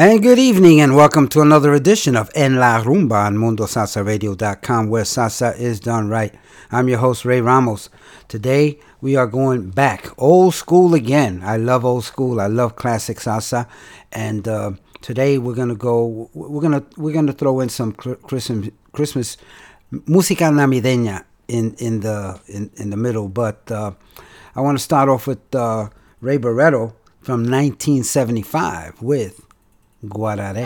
And good evening, and welcome to another edition of En La Rumba on MundoSalsaRadio.com, where salsa is done right. I'm your host, Ray Ramos. Today, we are going back, old school again. I love old school. I love classic salsa, and uh, today we're gonna go. We're gonna we're gonna throw in some Christmas Christmas música navideña in in the in, in the middle. But uh, I want to start off with uh, Ray Barretto from 1975 with Guararé.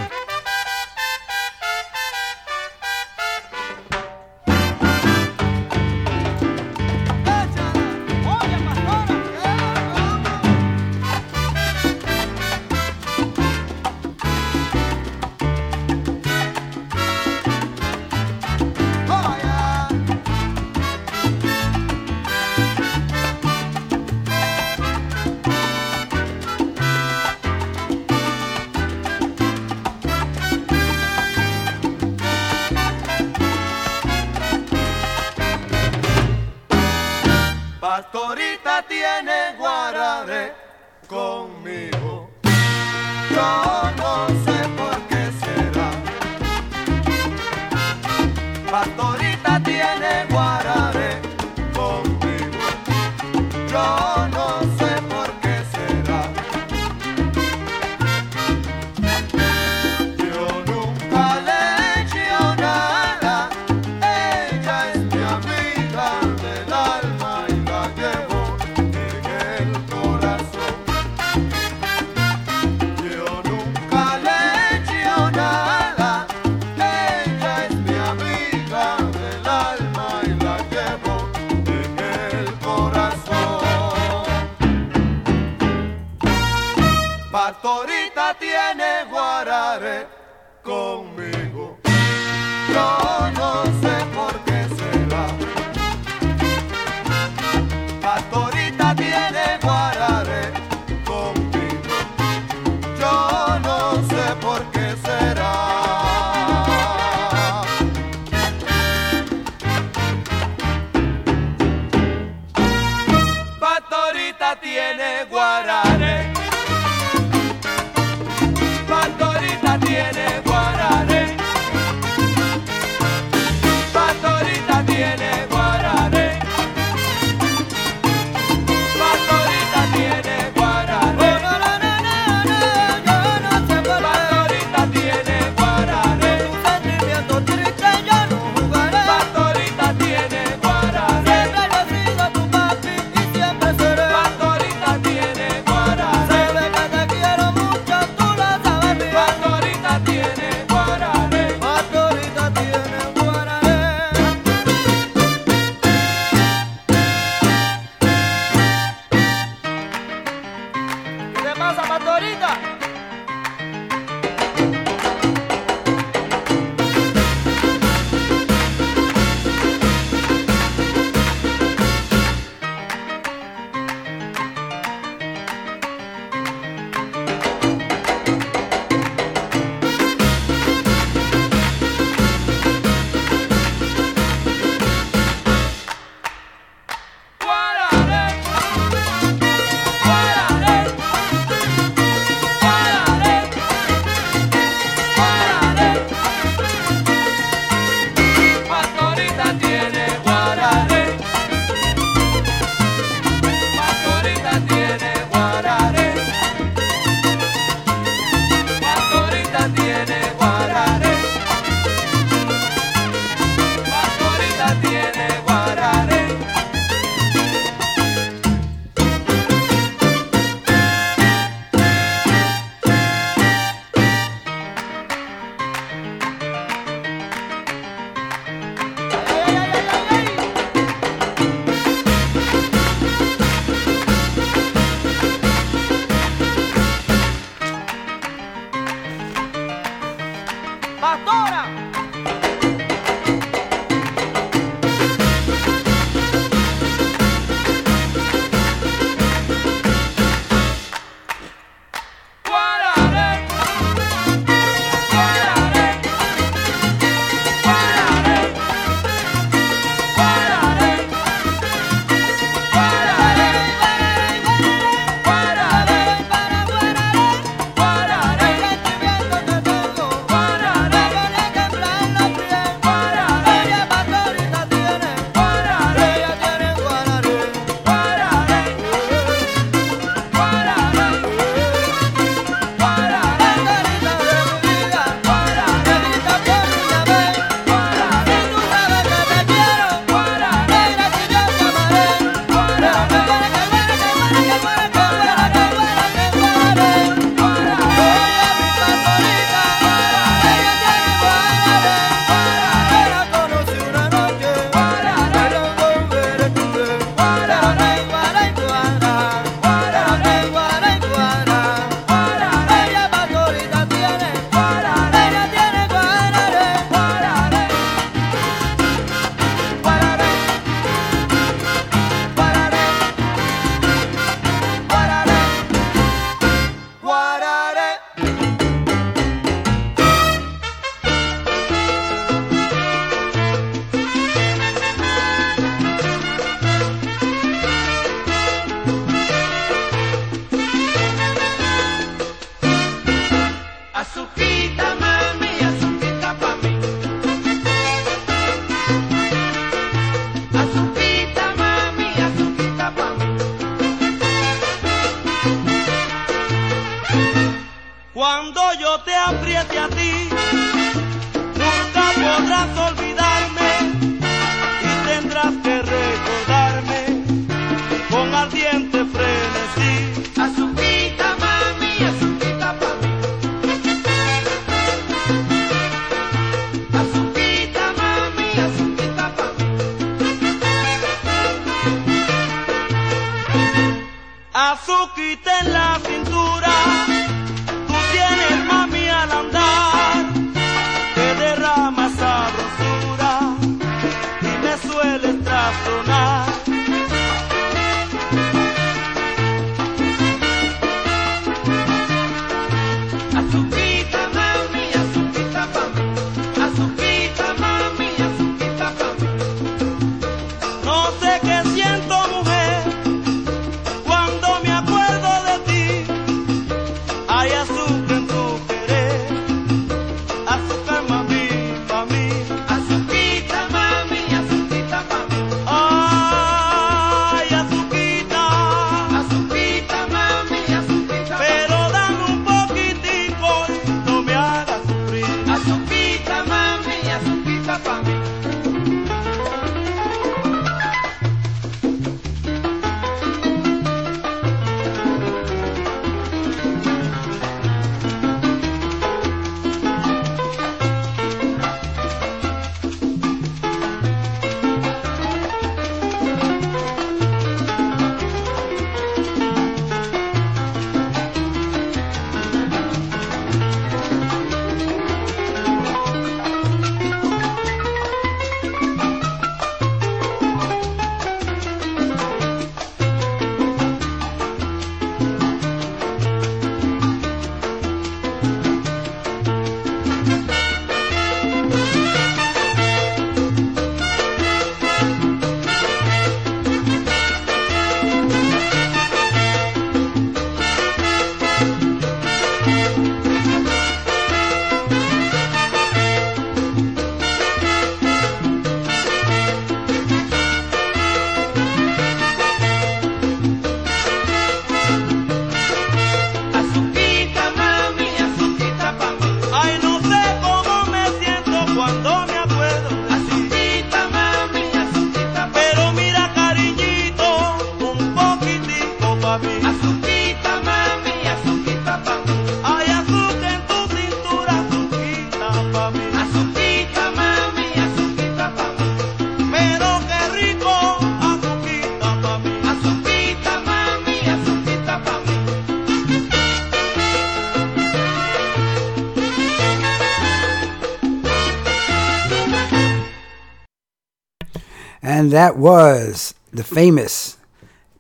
That was the famous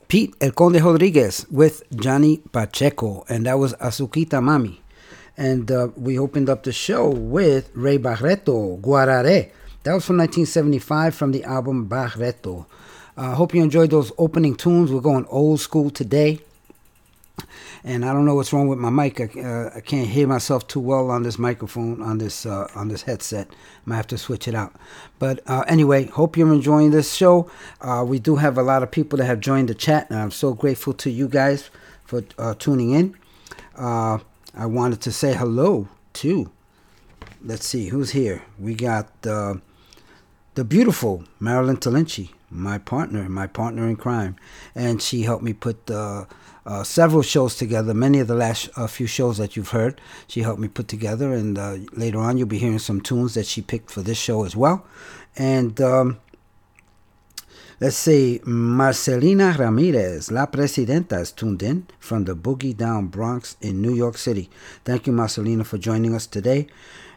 Pete El Conde Rodriguez with Johnny Pacheco. And that was Azuquita Mami. And uh, we opened up the show with Ray Barretto, Guarare. That was from 1975 from the album Barretto. I uh, hope you enjoyed those opening tunes. We're going old school today. And I don't know what's wrong with my mic. I, uh, I can't hear myself too well on this microphone, on this uh, on this headset. I might have to switch it out. But uh, anyway, hope you're enjoying this show. Uh, we do have a lot of people that have joined the chat, and I'm so grateful to you guys for uh, tuning in. Uh, I wanted to say hello to. Let's see who's here. We got the beautiful Marilyn Talinci, my partner, my partner in crime, and she helped me put uh, uh, several shows together. Many of the last uh, few shows that you've heard, she helped me put together, and uh, later on you'll be hearing some tunes that she picked for this show as well. And um, let's see, Marcelina Ramirez, La Presidenta, is tuned in from the Boogie Down Bronx in New York City. Thank you, Marcelina, for joining us today.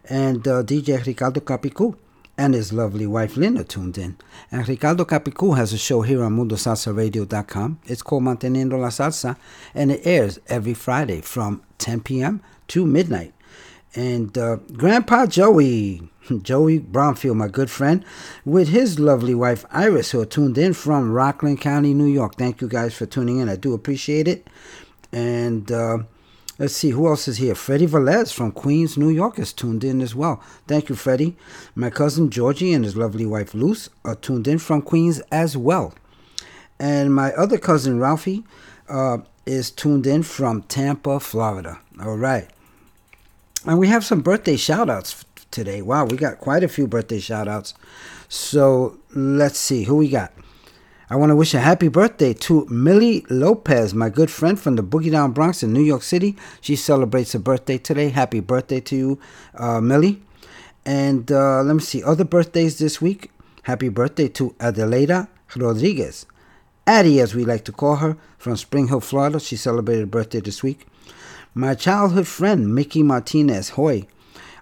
And uh, DJ Ricardo Capicu and his lovely wife Linda tuned in. And Ricardo Capicu has a show here on MundoSalsaRadio.com. It's called Manteniendo la Salsa, and it airs every Friday from 10 p.m. to midnight. And uh, Grandpa Joey, Joey Bromfield, my good friend, with his lovely wife Iris, who tuned in from Rockland County, New York. Thank you guys for tuning in. I do appreciate it. And uh, Let's see, who else is here? Freddie Velez from Queens, New York is tuned in as well. Thank you, Freddie. My cousin Georgie and his lovely wife Luce are tuned in from Queens as well. And my other cousin Ralphie uh, is tuned in from Tampa, Florida. All right. And we have some birthday shout outs today. Wow, we got quite a few birthday shout outs. So let's see who we got. I want to wish a happy birthday to Millie Lopez, my good friend from the Boogie Down Bronx in New York City. She celebrates her birthday today. Happy birthday to you, uh, Millie. And uh, let me see, other birthdays this week. Happy birthday to Adelaida Rodriguez, Addie as we like to call her, from Spring Hill, Florida. She celebrated her birthday this week. My childhood friend, Mickey Martinez Hoy,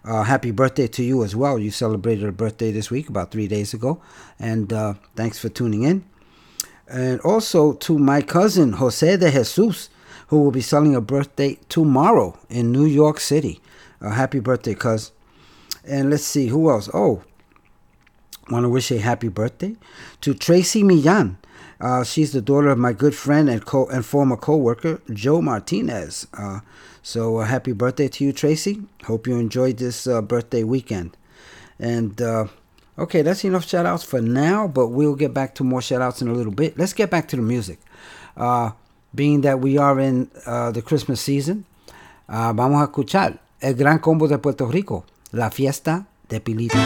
uh, happy birthday to you as well. You celebrated a birthday this week, about three days ago. And uh, thanks for tuning in and also to my cousin Jose de Jesus, who will be selling a birthday tomorrow in New York City. Uh, happy birthday, cuz. And let's see who else. Oh, want to wish a happy birthday to Tracy Millan. Uh, she's the daughter of my good friend and co and former co-worker Joe Martinez. Uh, so happy birthday to you, Tracy. Hope you enjoyed this uh, birthday weekend. And uh, Okay, that's enough shout outs for now, but we'll get back to more shout outs in a little bit. Let's get back to the music. Uh, being that we are in uh, the Christmas season, uh, vamos a escuchar El Gran Combo de Puerto Rico, La Fiesta de Pilito.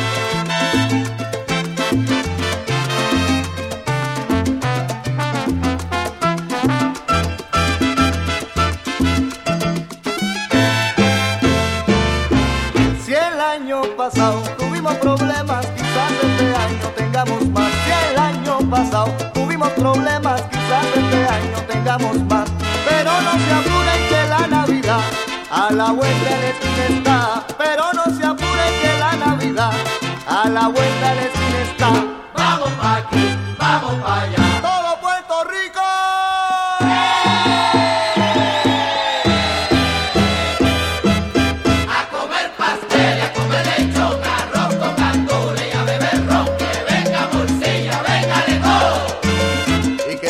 Si el año pasado pasado tuvimos problemas, quizás este año tengamos más. Pero no se apuren que la Navidad a la vuelta de la está. Pero no se apuren que la Navidad a la vuelta de la está. Vamos pa' aquí, vamos pa' allá.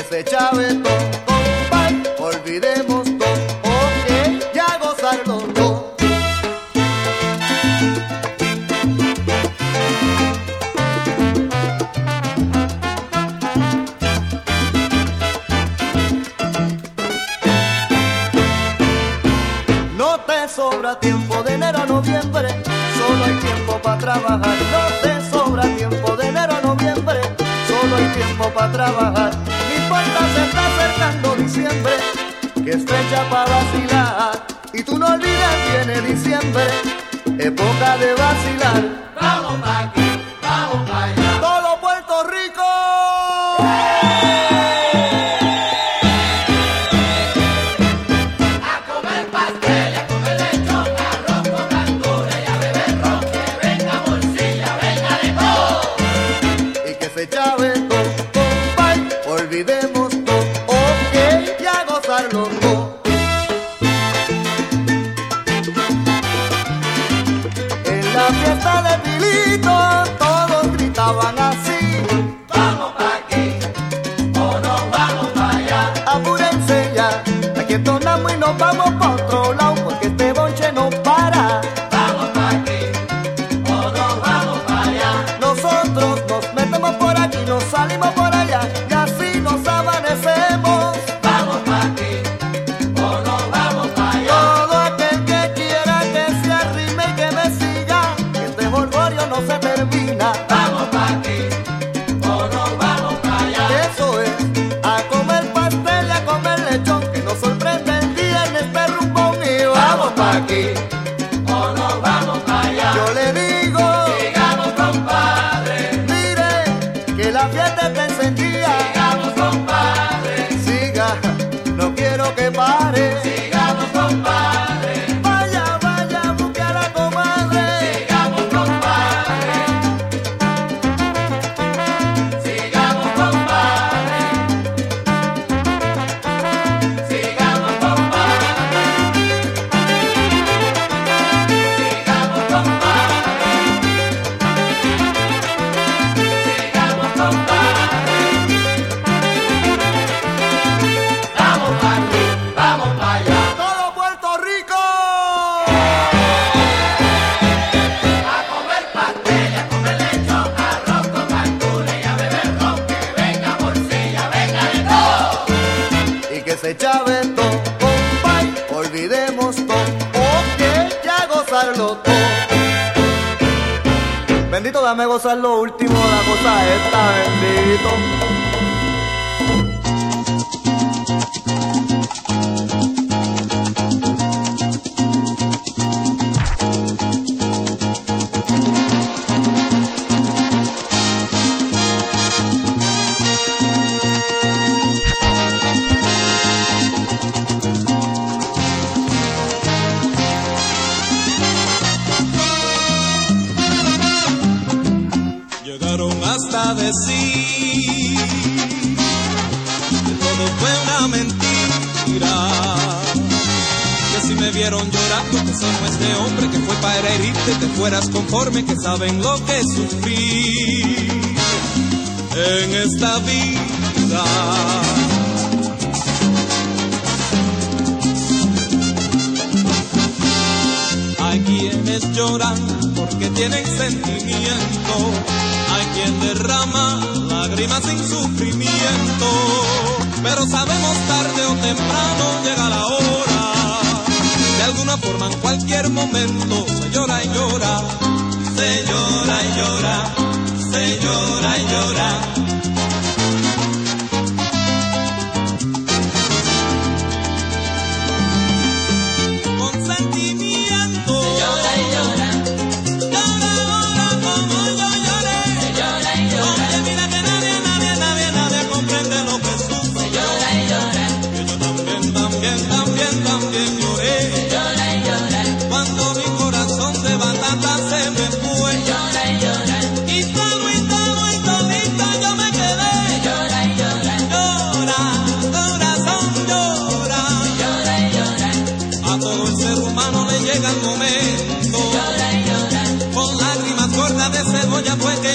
se chave todo, todo, olvidemos todo. sobra tiempo de enero a noviembre, solo hay tiempo para trabajar. No te sobra tiempo de enero a noviembre, solo hay tiempo para trabajar se está acercando diciembre, que es fecha para vacilar. Y tú no olvides, viene diciembre, época de vacilar. Vamos pa' aquí. fiesta.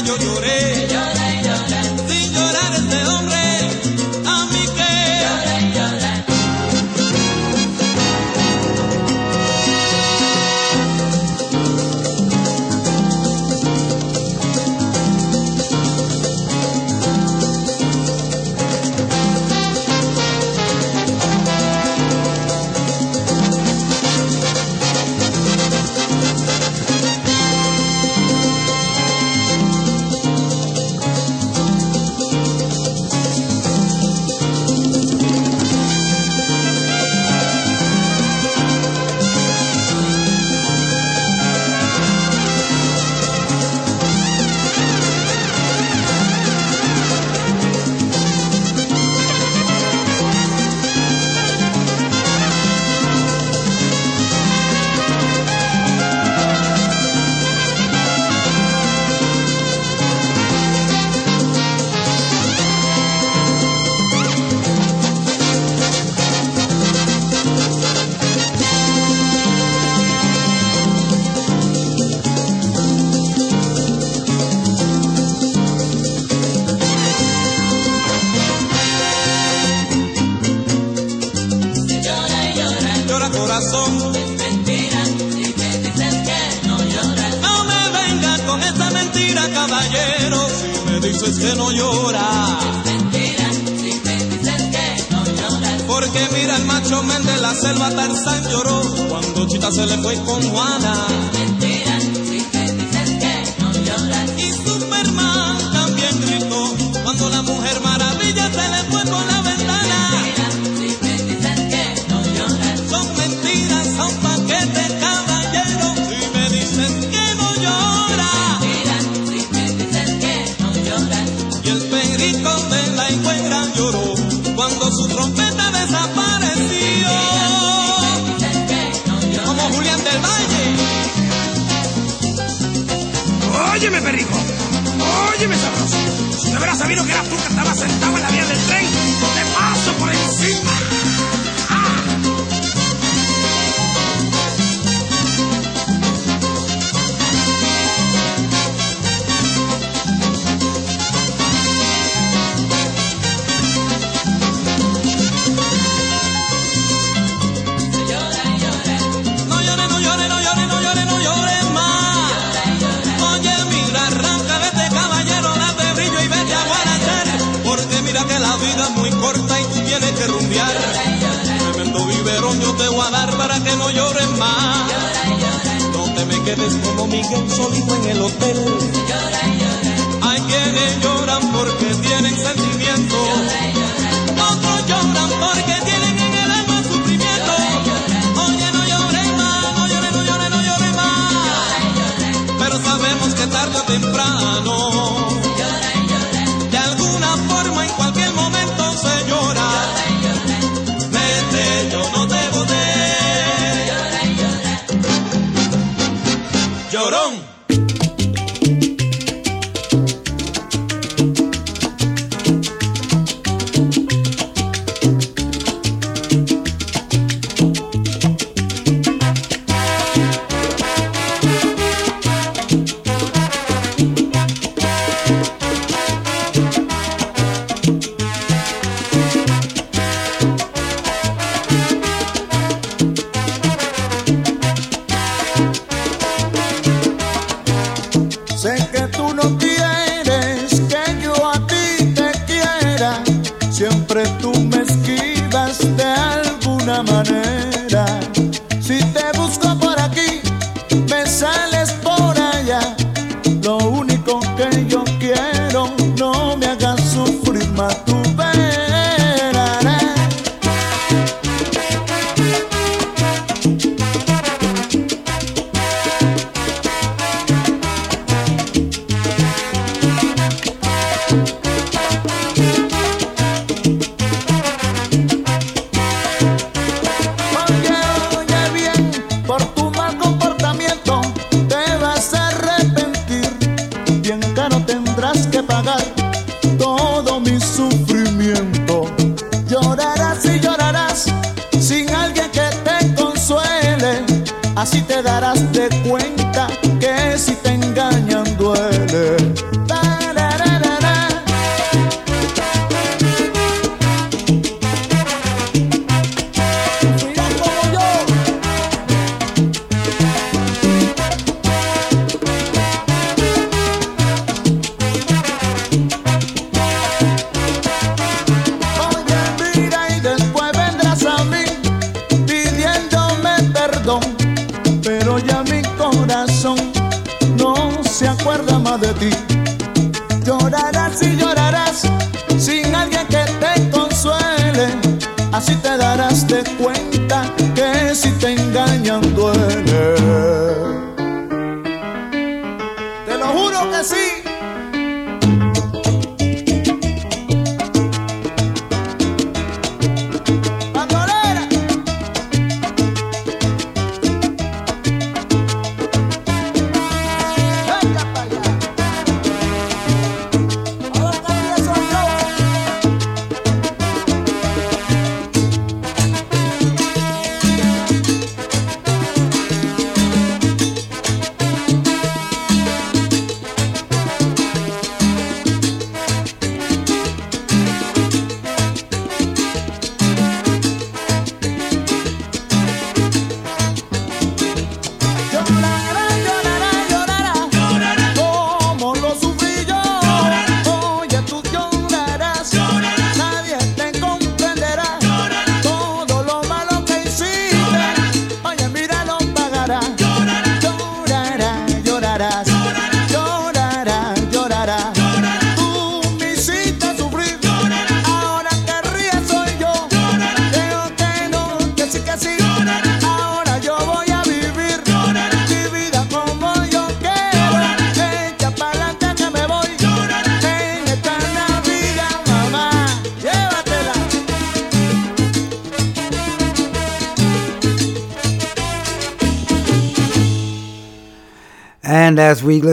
Yo lloré. siempre tú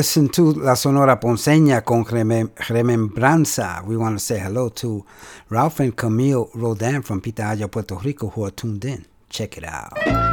listen to La Sonora Ponceña con Remembranza. We want to say hello to Ralph and Camille Rodan from Pitahaya, Puerto Rico, who are tuned in. Check it out.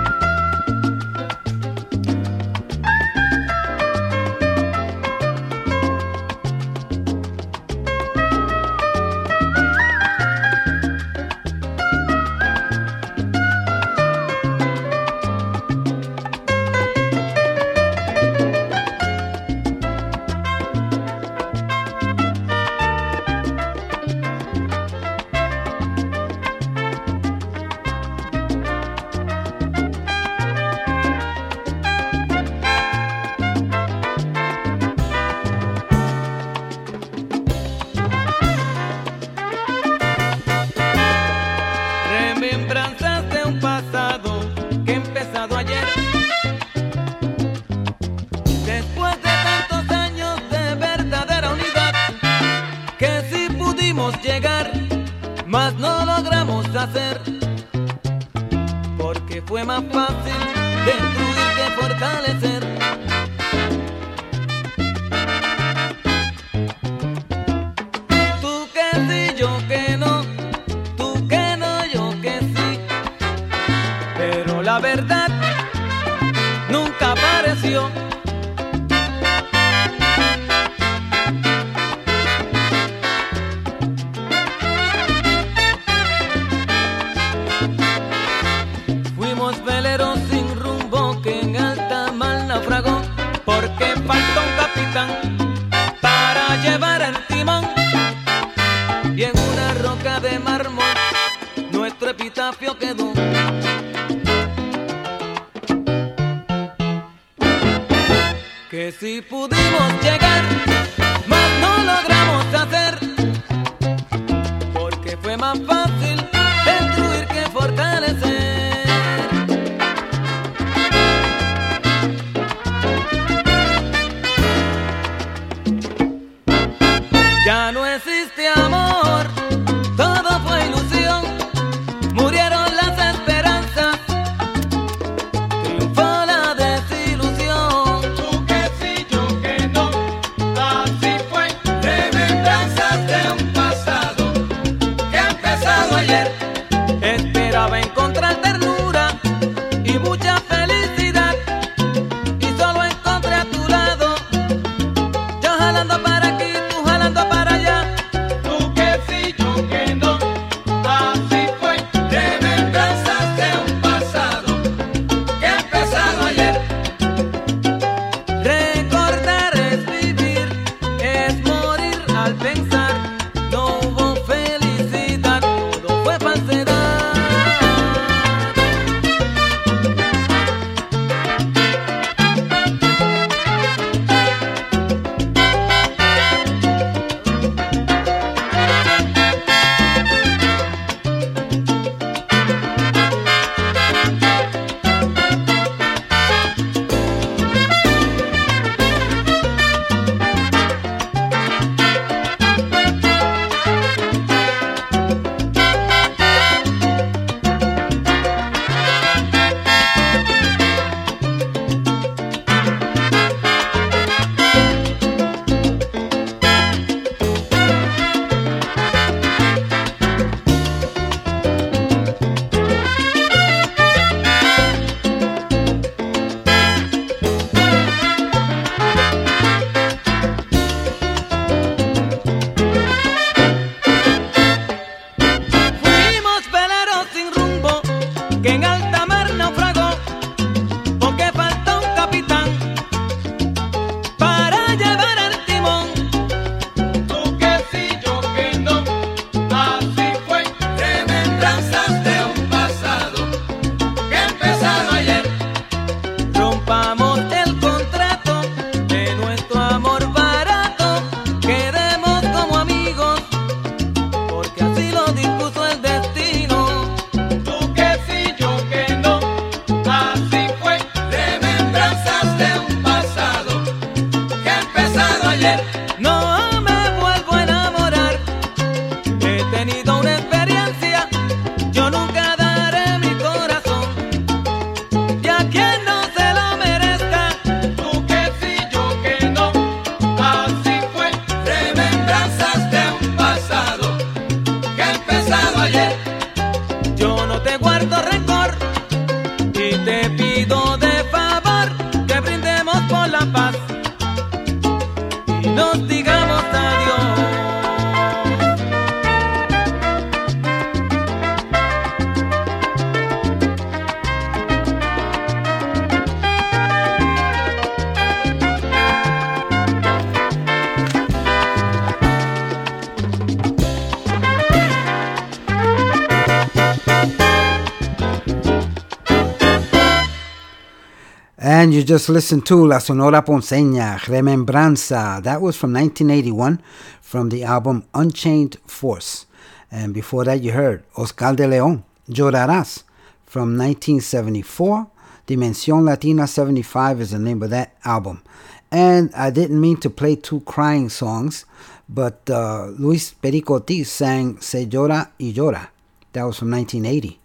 you just listened to La Sonora Ponceña, Remembranza. That was from 1981 from the album Unchained Force. And before that, you heard Oscar de Leon, Llorarás from 1974. Dimension Latina 75 is the name of that album. And I didn't mean to play two crying songs, but uh, Luis Pericotti sang Se Llora y Llora. That was from 1980.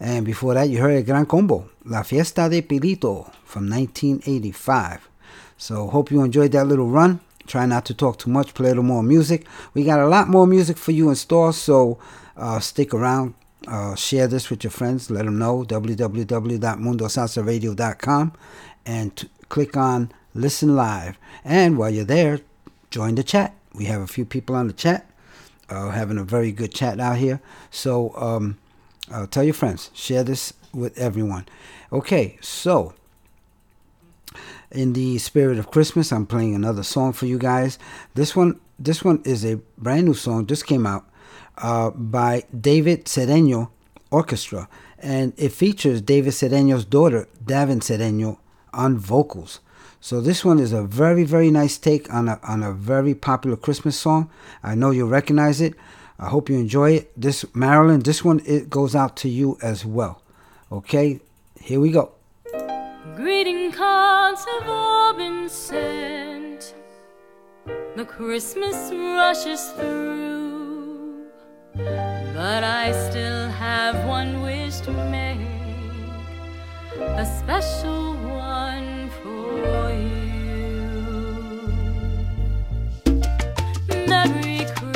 And before that, you heard a Gran Combo La Fiesta de Pilito from 1985. So hope you enjoyed that little run. Try not to talk too much, play a little more music. We got a lot more music for you in store, so uh, stick around. Uh, share this with your friends. Let them know. www.mundosalsaradio.com and t- click on Listen Live. And while you're there, join the chat. We have a few people on the chat, uh, having a very good chat out here. So um, uh, tell your friends, share this with everyone. Okay, so in the spirit of Christmas, I'm playing another song for you guys. This one, this one is a brand new song, just came out uh, by David Sereno Orchestra, and it features David Sereno's daughter, Davin Sereno, on vocals. So this one is a very, very nice take on a on a very popular Christmas song. I know you'll recognize it. I hope you enjoy it. This Marilyn, this one it goes out to you as well. Okay, here we go. Greeting cards have all been sent. The Christmas rushes through. But I still have one wish to make. A special one for you. Merry Christmas,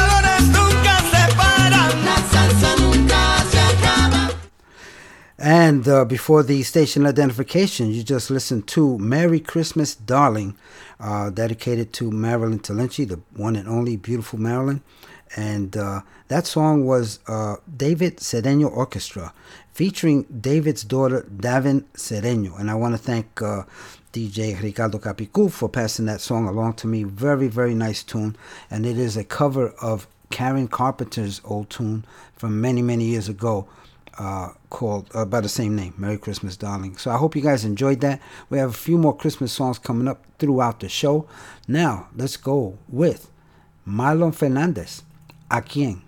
And uh, before the station identification, you just listened to Merry Christmas, Darling, uh, dedicated to Marilyn Talenci, the one and only beautiful Marilyn. And uh, that song was uh, David Cedeño Orchestra, featuring David's daughter, Davin Cedeño. And I want to thank uh, DJ Ricardo Capicu for passing that song along to me. Very, very nice tune. And it is a cover of Karen Carpenter's old tune from many, many years ago uh, called uh, by the same name, Merry Christmas, Darling. So I hope you guys enjoyed that. We have a few more Christmas songs coming up throughout the show. Now, let's go with Marlon Fernandez. ¿A quién?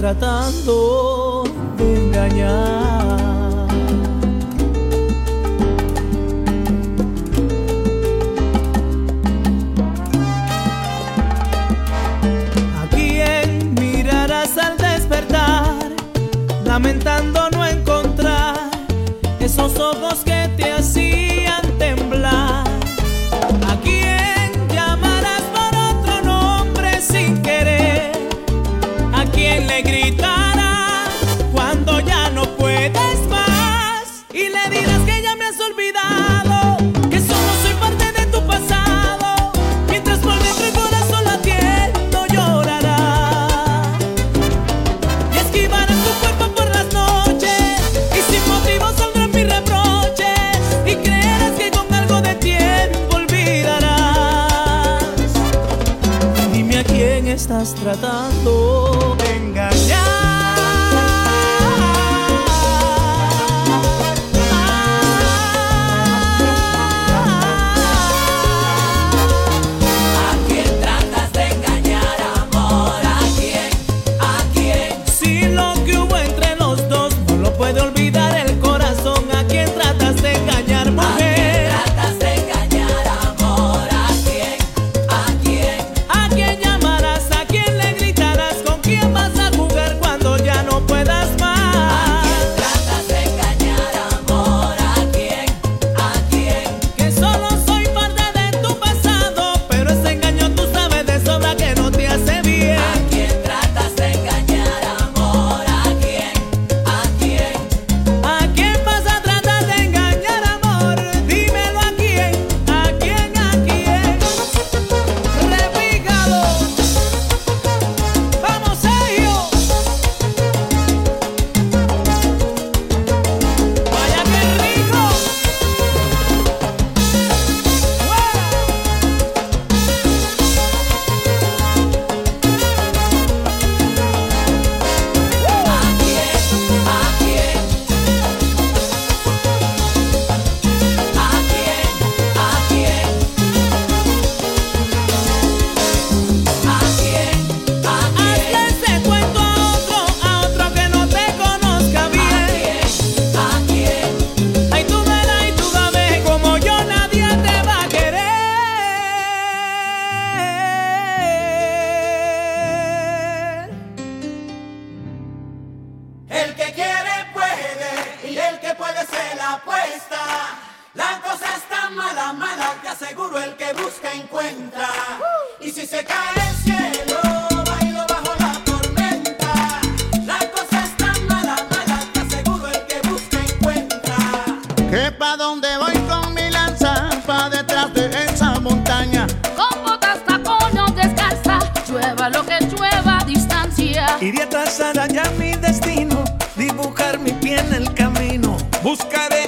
tratando de engañar. ¿A quién mirarás al despertar? Lamentando no encontrar esos ojos que tratando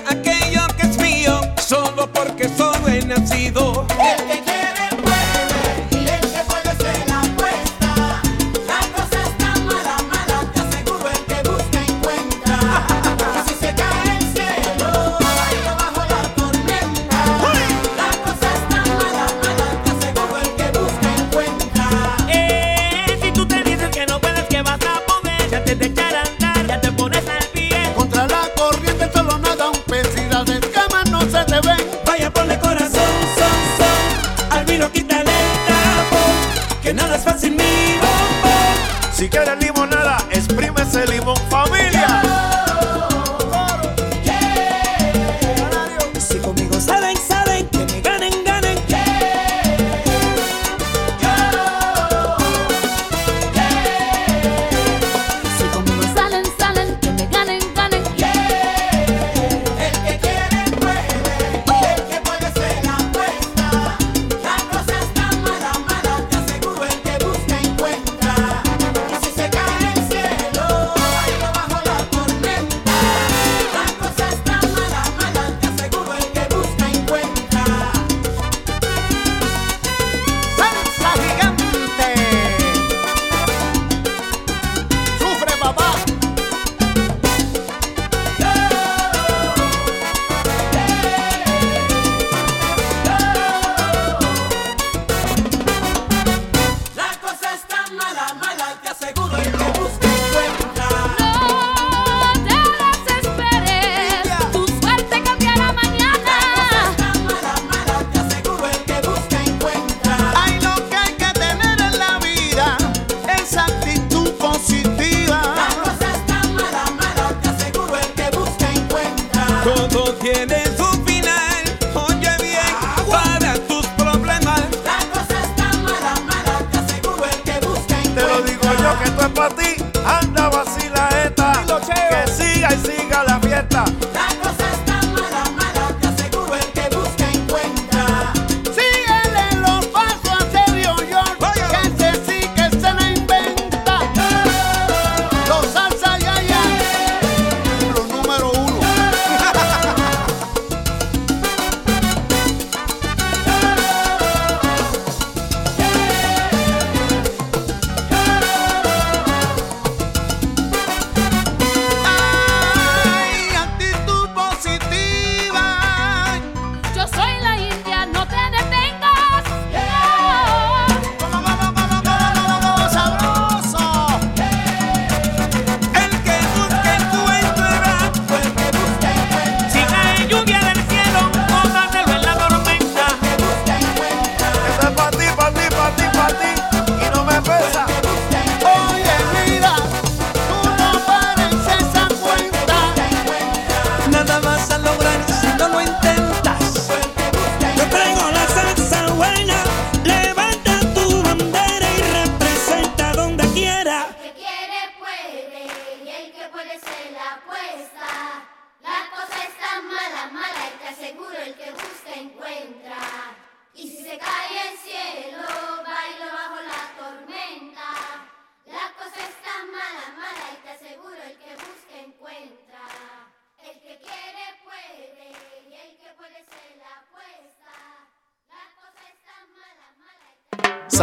aquello que es mío, solo porque solo he nacido.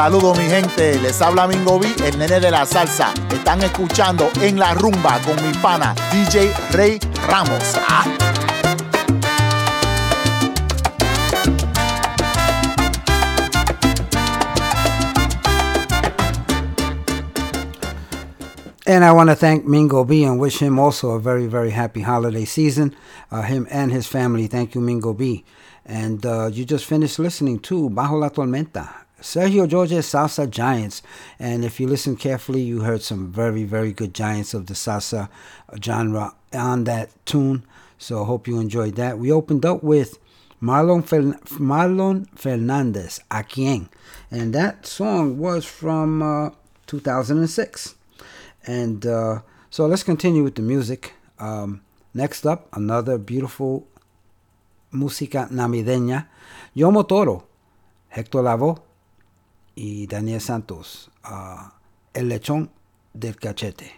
Saludos mi gente, les habla Mingo B, el nene de la salsa. Están escuchando en la rumba con mi pana DJ Rey Ramos. ¡Ah! And I want to thank Mingo B and wish him also a very, very happy holiday season, uh, him and his family. Thank you, Mingo B. And uh, you just finished listening to Bajo la Tormenta Sergio George's Salsa Giants. And if you listen carefully, you heard some very, very good giants of the salsa genre on that tune. So I hope you enjoyed that. We opened up with Marlon, Marlon Fernandez, A Quien. And that song was from uh, 2006. And uh, so let's continue with the music. Um, next up, another beautiful música navideña. Yomo Toro, Hector Lavoe. y Daniel Santos, ah, El lechón del cachete.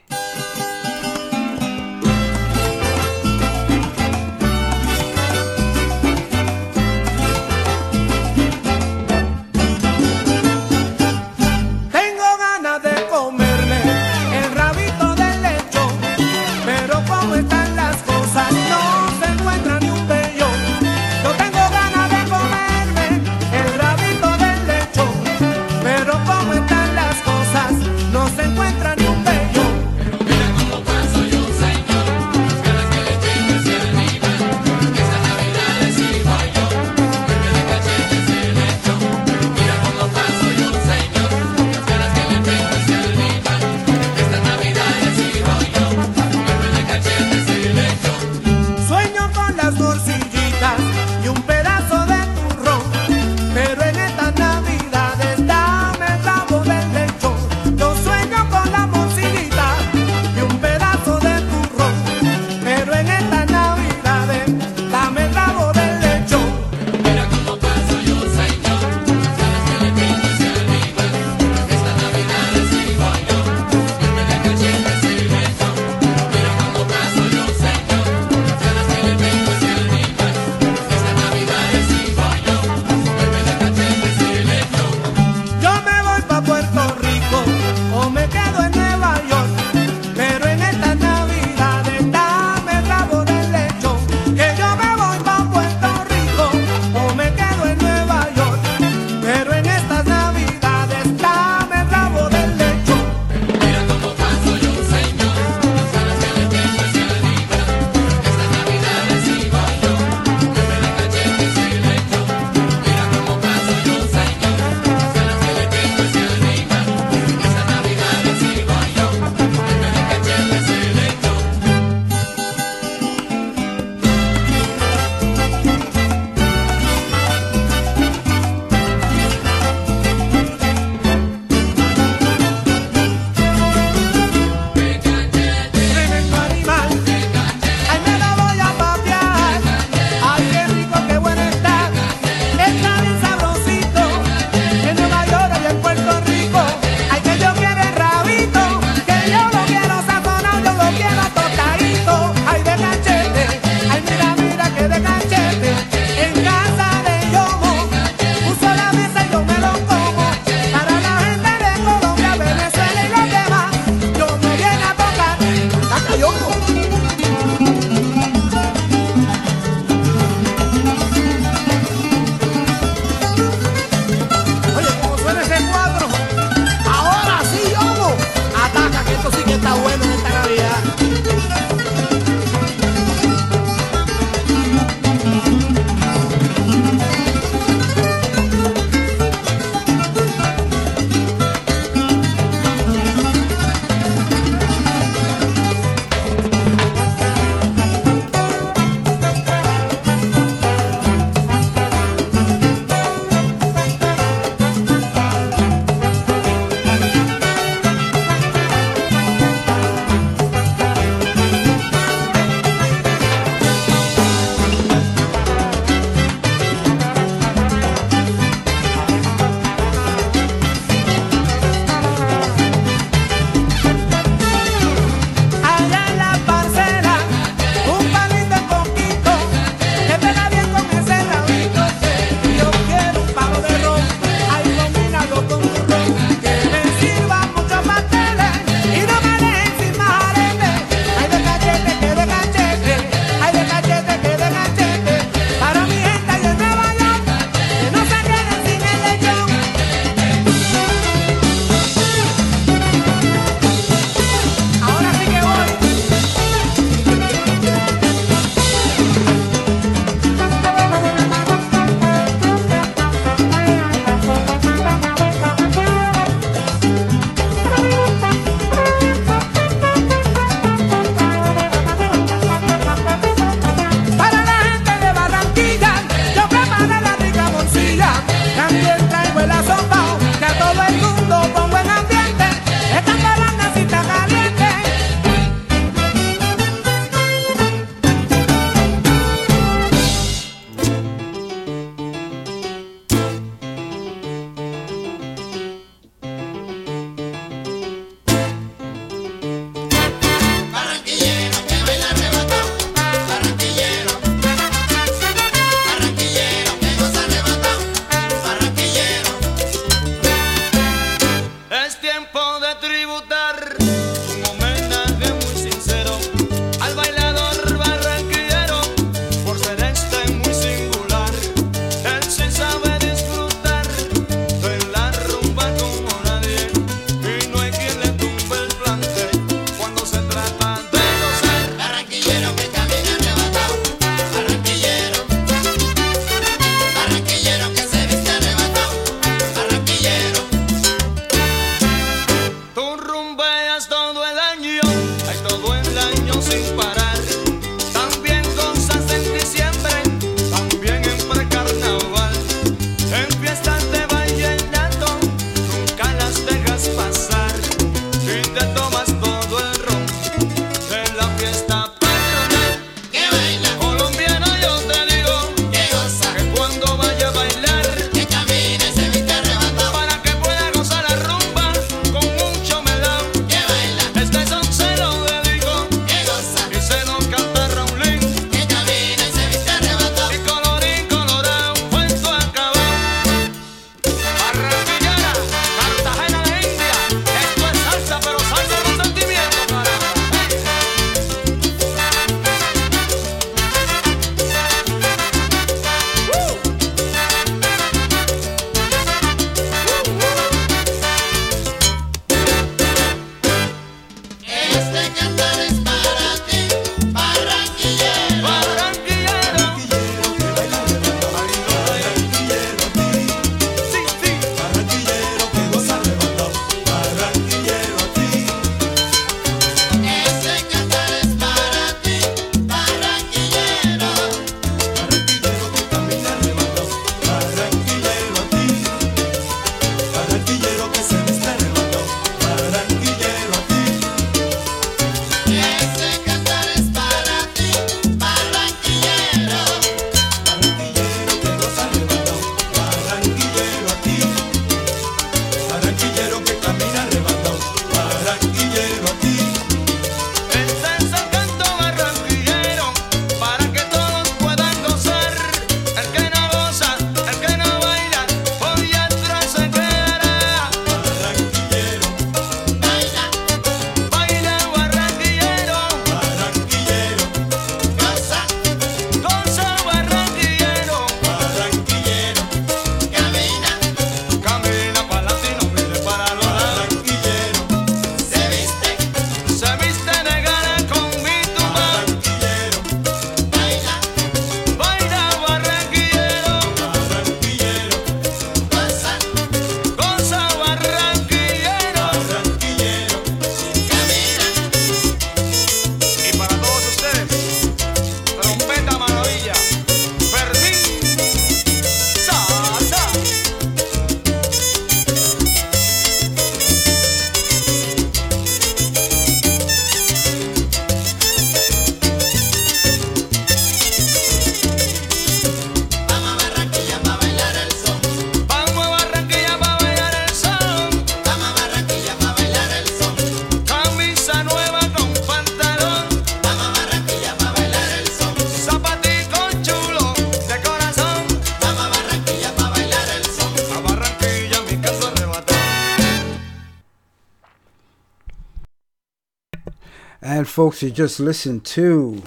Folks, you just listened to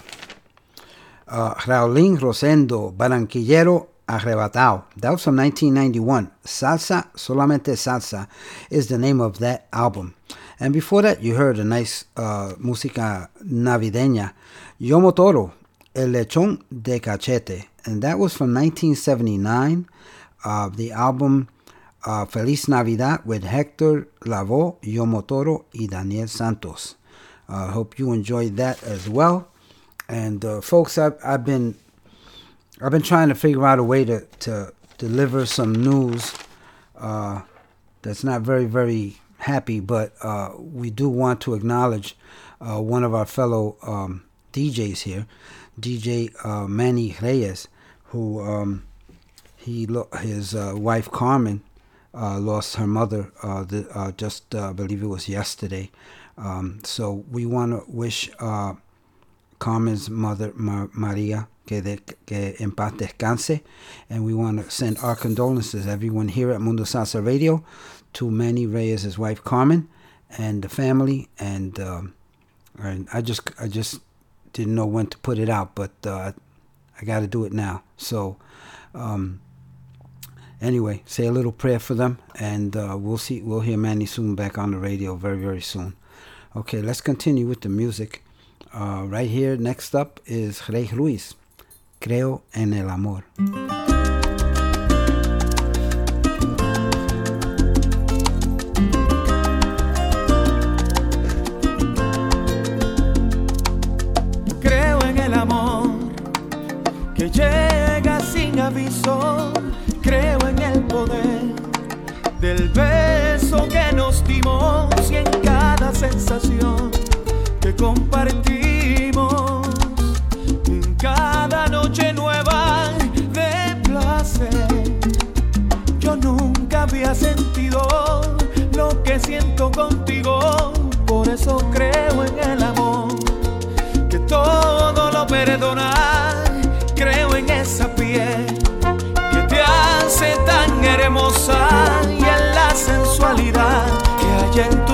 uh, Raulín Rosendo, Barranquillero Arrebatado. That was from 1991. Salsa, Solamente Salsa is the name of that album. And before that, you heard a nice uh, música navideña, Yomo Toro, El Lechón de Cachete. And that was from 1979. Uh, the album uh, Feliz Navidad with Hector Lavoe, Yomo Toro, y Daniel Santos. I hope you enjoyed that as well. And uh, folks, I've, I've been I've been trying to figure out a way to, to deliver some news uh, that's not very very happy, but uh, we do want to acknowledge uh, one of our fellow um, DJs here, DJ uh, Manny Reyes, who um, he his uh, wife Carmen uh, lost her mother uh, the, uh, just uh, I believe it was yesterday. Um, so we want to wish uh, Carmen's mother Ma- Maria que, de, que en paz descanse, and we want to send our condolences everyone here at Mundo Salsa Radio to Manny Reyes' wife Carmen and the family and. Um, and I just I just didn't know when to put it out, but uh, I got to do it now. So um, anyway, say a little prayer for them, and uh, we'll see. We'll hear Manny soon back on the radio very very soon. Okay, let's continue with the music. Uh, right here, next up is Rey Ruiz. Creo en el amor. Sensación que compartimos. En cada noche nueva de placer. Yo nunca había sentido lo que siento contigo. Por eso creo en el amor que todo lo perdona. Creo en esa piel que te hace tan hermosa y en la sensualidad que hay en tu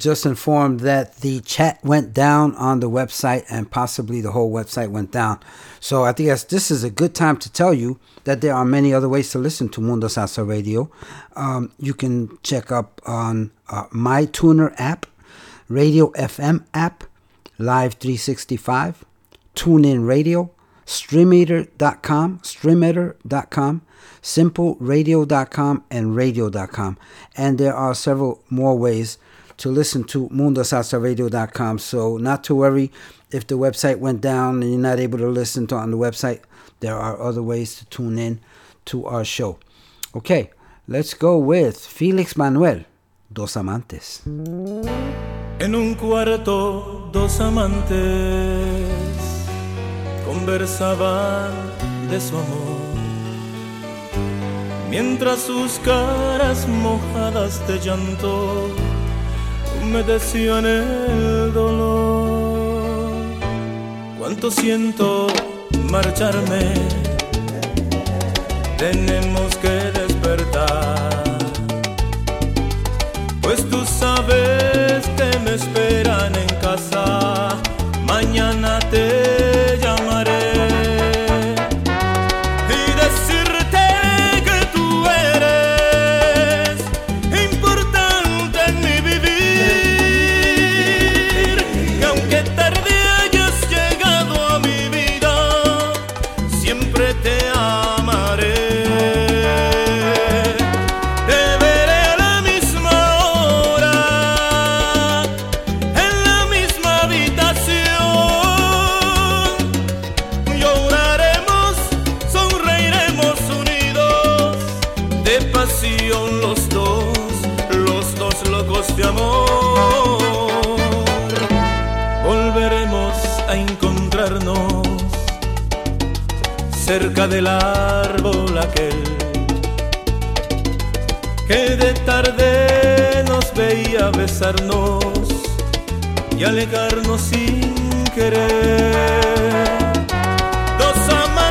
just informed that the chat went down on the website and possibly the whole website went down. So I think that's, this is a good time to tell you that there are many other ways to listen to Mundo Salsa Radio. Um, you can check up on uh, my Tuner app, Radio FM app, Live 365, TuneIn Radio, Streameater.com, Simple Radio.com, and Radio.com. And there are several more ways to listen to MundoSalsaRadio.com. So not to worry if the website went down and you're not able to listen to on the website. There are other ways to tune in to our show. Okay, let's go with Felix Manuel, Dos Amantes. En un cuarto dos amantes conversaban de su amor, mientras sus caras mojadas de llanto humedecían el dolor. Cuánto siento marcharme, tenemos que cerca del árbol aquel que de tarde nos veía besarnos y alegarnos sin querer. Dos amantes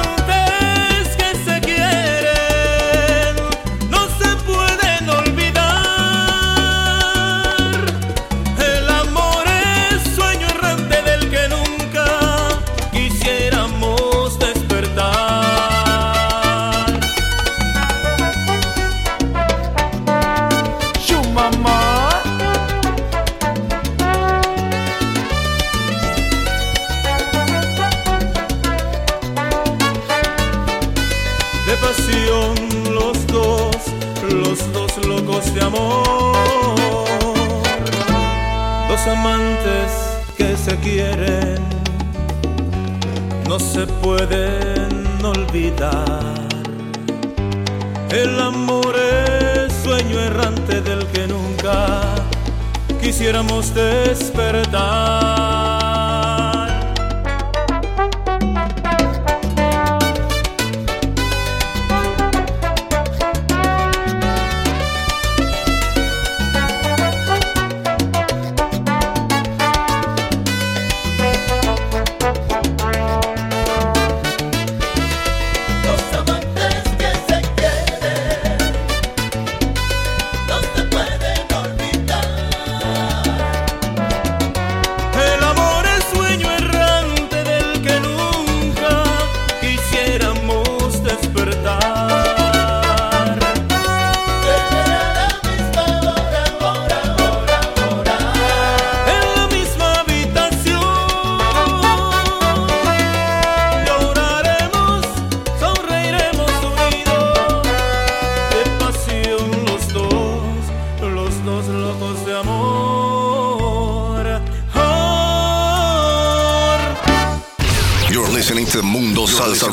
de amor, dos amantes que se quieren, no se pueden olvidar. El amor es sueño errante del que nunca quisiéramos despertar.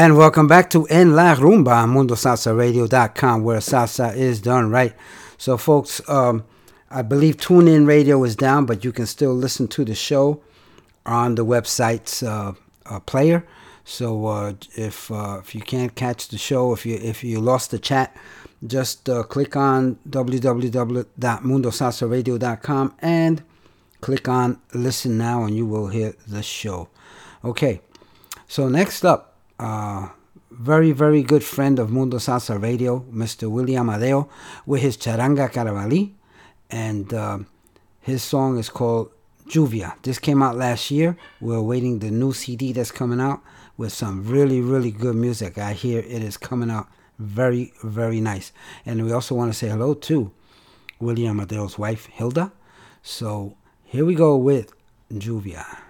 And welcome back to En La Rumba on MundoSalsaRadio.com, where salsa is done right. So, folks, um, I believe TuneIn Radio is down, but you can still listen to the show on the website's uh, uh, player. So, uh, if uh, if you can't catch the show, if you if you lost the chat, just uh, click on www.mundosalsaradio.com and click on Listen Now, and you will hear the show. Okay. So next up, very, very good friend of Mundo Salsa Radio, Mr. Willie Amadeo, with his Charanga Carabalí. And uh, his song is called Juvia. This came out last year. We're awaiting the new CD that's coming out with some really, really good music. I hear it is coming out very, very nice. And we also want to say hello to Willie Amadeo's wife, Hilda. So here we go with Juvia.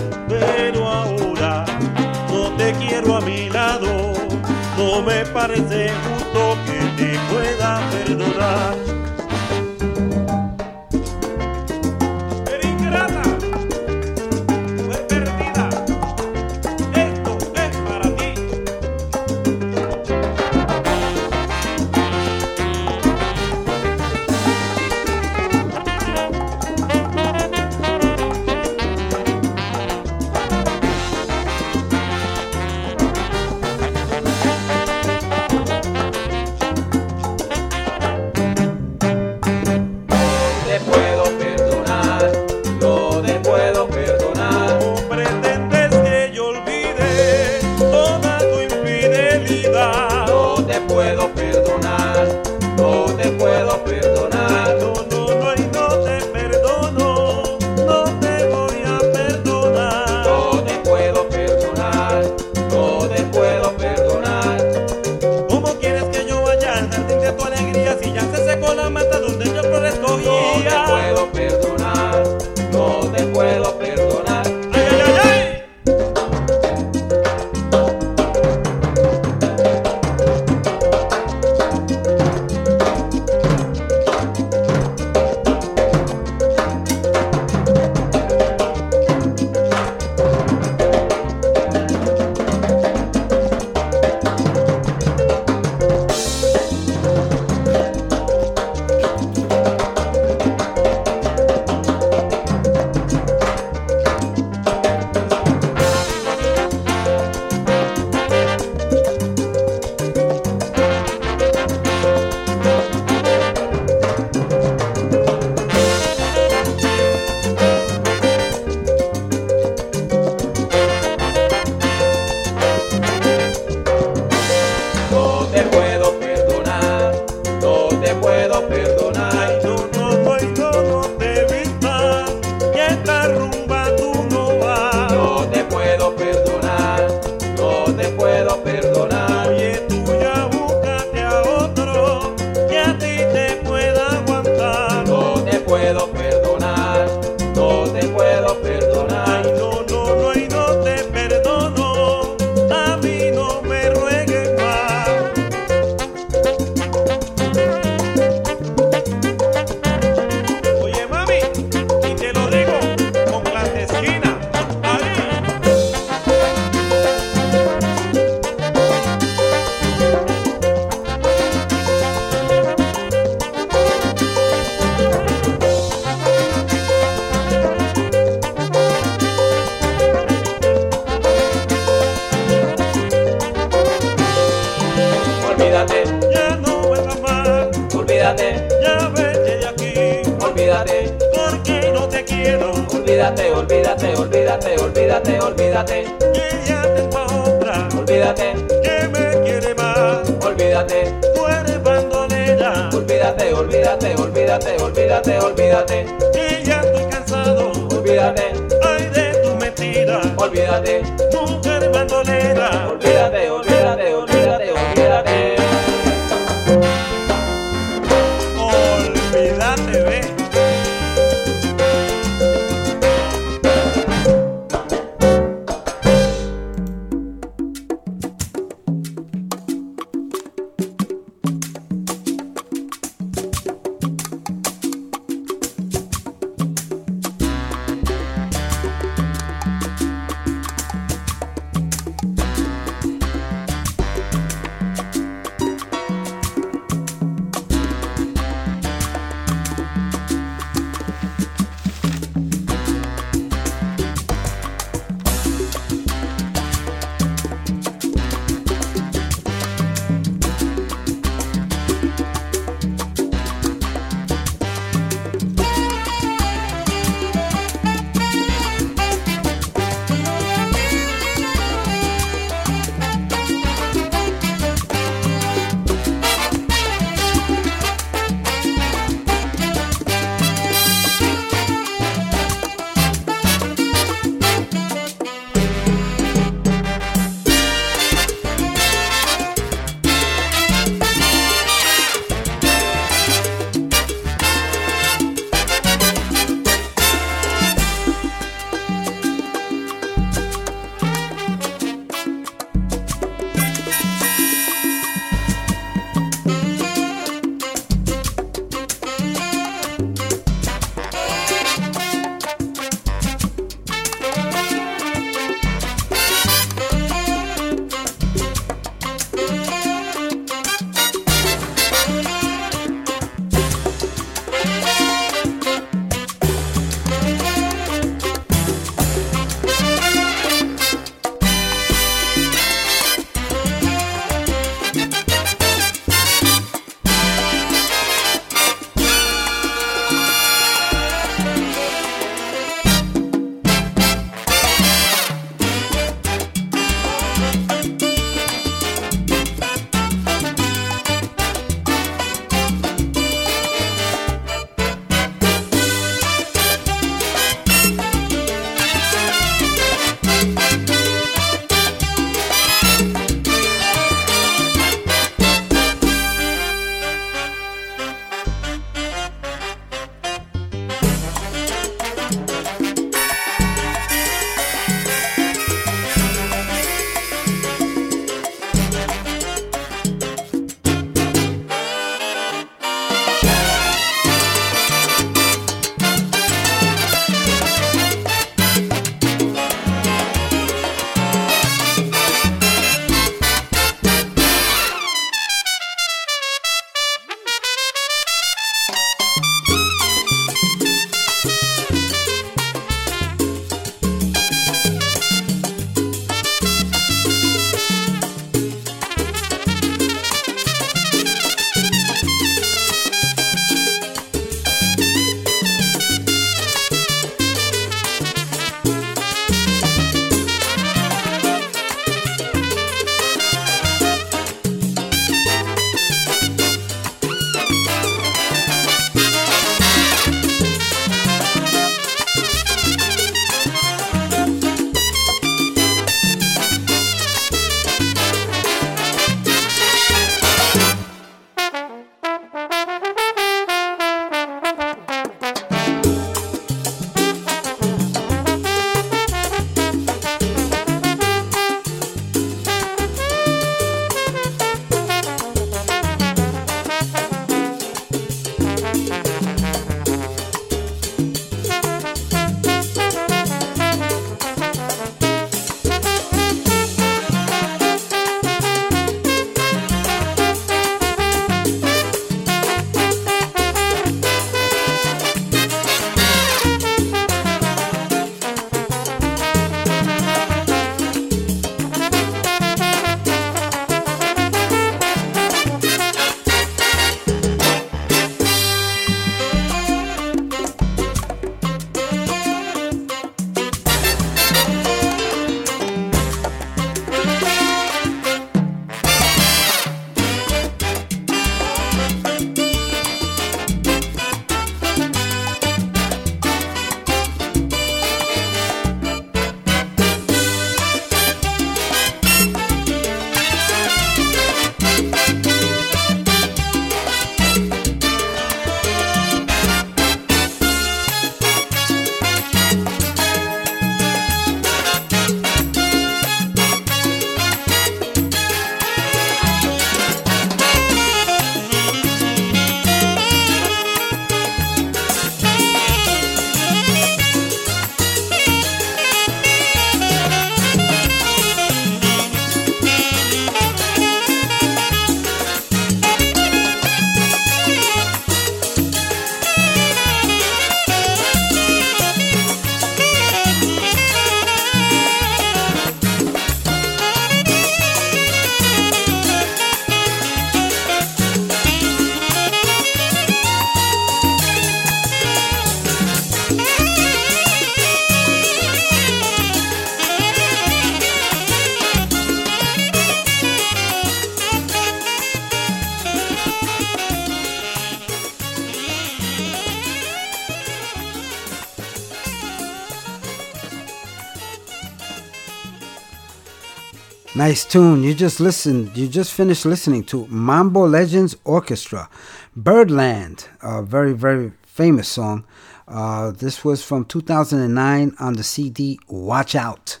Nice tune. You just listened. You just finished listening to Mambo Legends Orchestra, Birdland, a very very famous song. Uh, this was from 2009 on the CD Watch Out.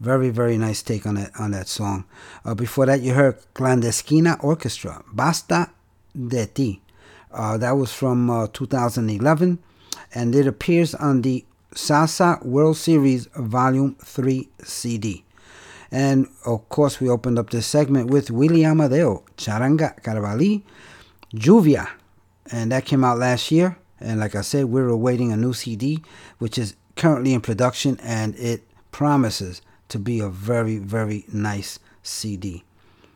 Very very nice take on that on that song. Uh, before that, you heard Clandestina Orchestra, Basta de ti. Uh, that was from uh, 2011, and it appears on the Salsa World Series Volume 3 CD. And of course, we opened up this segment with Willie Amadeo, Charanga Carabalí, Juvia. And that came out last year. And like I said, we're awaiting a new CD, which is currently in production, and it promises to be a very, very nice CD.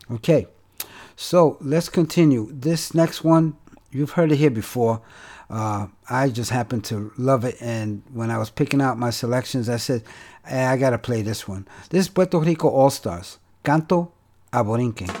Okay, so let's continue. This next one, you've heard it here before. Uh, I just happened to love it, and when I was picking out my selections, I said, "Eh, Eh, I gotta play this one. This is Puerto Rico All Stars, Canto a Borinquen.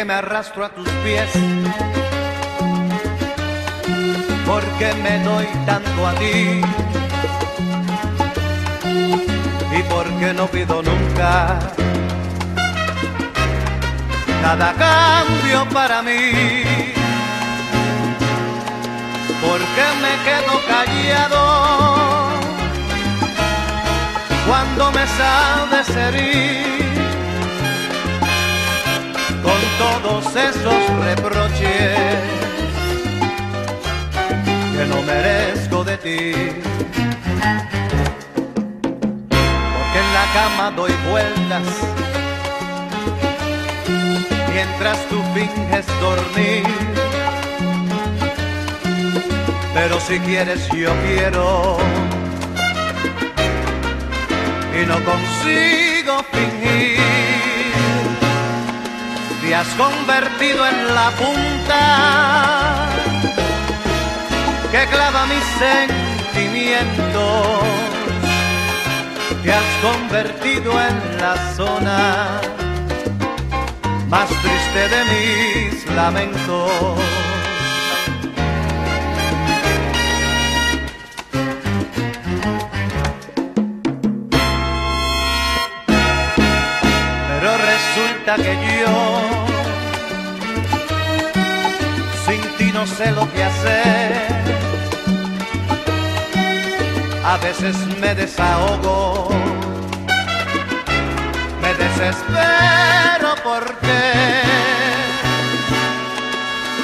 Porque me arrastro a tus pies, porque me doy tanto a ti y porque no pido nunca nada a cambio para mí, porque me quedo callado cuando me sabes herir todos esos reproches que no merezco de ti. Porque en la cama doy vueltas mientras tú finges dormir. Pero si quieres yo quiero y no consigo fingir. Te has convertido en la punta que clava mis sentimientos. Te has convertido en la zona más triste de mis lamentos. Pero resulta que yo no sé lo que hacer. A veces me desahogo, me desespero porque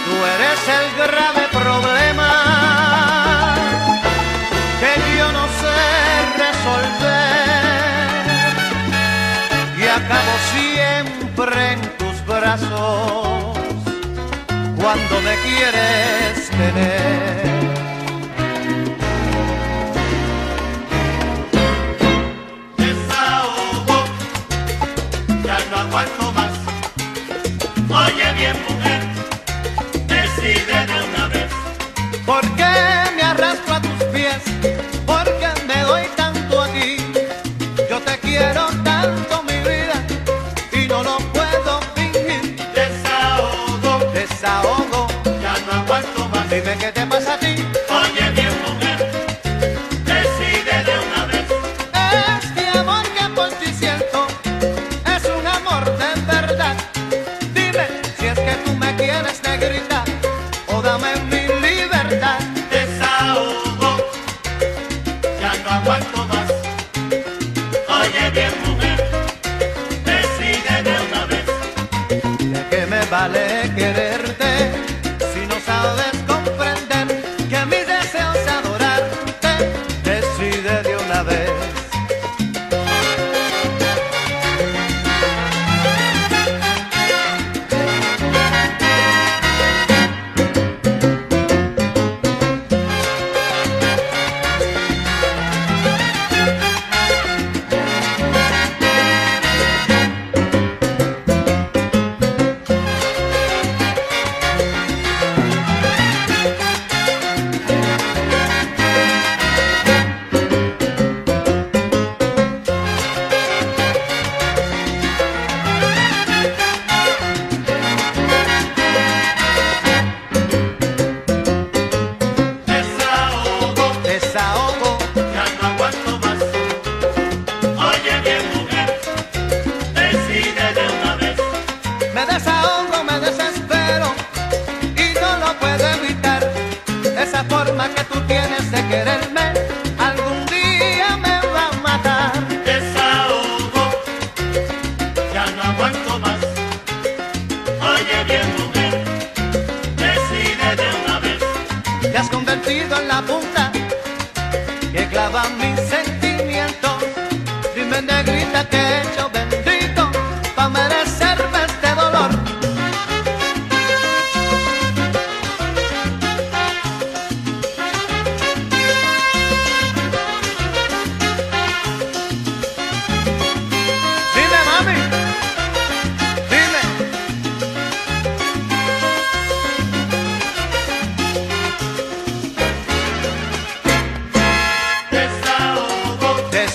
tú eres el grave problema que yo no sé resolver. Y acabo siempre en tus brazos cuando me quieres tener. Desahogo, ya no aguanto más. Oye bien mujer, dime qué te pasa a ti.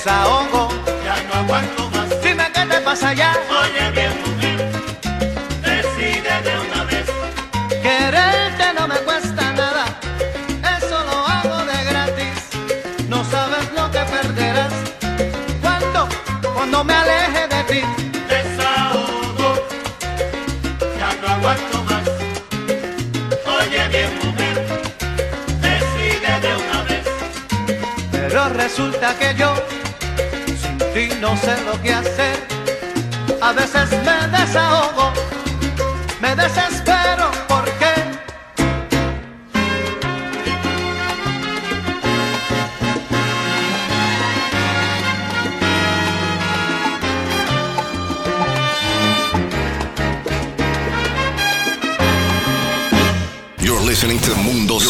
desahogo. Ya no aguanto más. Dime qué te pasa ya. Oye bien, mujer, decide de una vez. Quererte no me cuesta nada, eso lo hago de gratis. No sabes lo que perderás cuando, cuando me aleje de ti. Desahogo, ya no aguanto más. Oye bien, mujer, decide de una vez. Pero resulta que yo ti no sé lo que hacer. A veces me desahogo, me desespero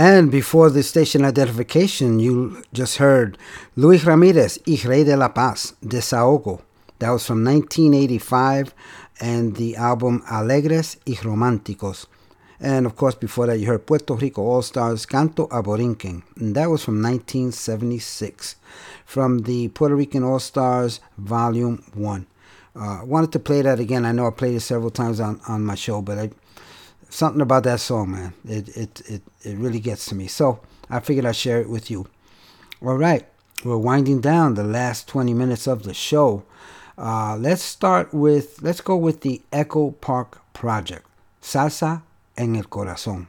And before the station identification, you just heard Luis Ramirez, Y Rey de la Paz, Desahogo. That was from 1985 and the album Alegres y Románticos. And of course, before that, you heard Puerto Rico All Stars Canto a Borinquen. And that was from 1976 from the Puerto Rican All Stars Volume 1. Uh, wanted to play that again. I know I played it several times on, on my show, but I, something about that song, man. It, it it it really gets to me. So I figured I'd share it with you. All right, we're winding down the last 20 minutes of the show. Uh, let's start with let's go with the Echo Park Project, Salsa en el Corazón.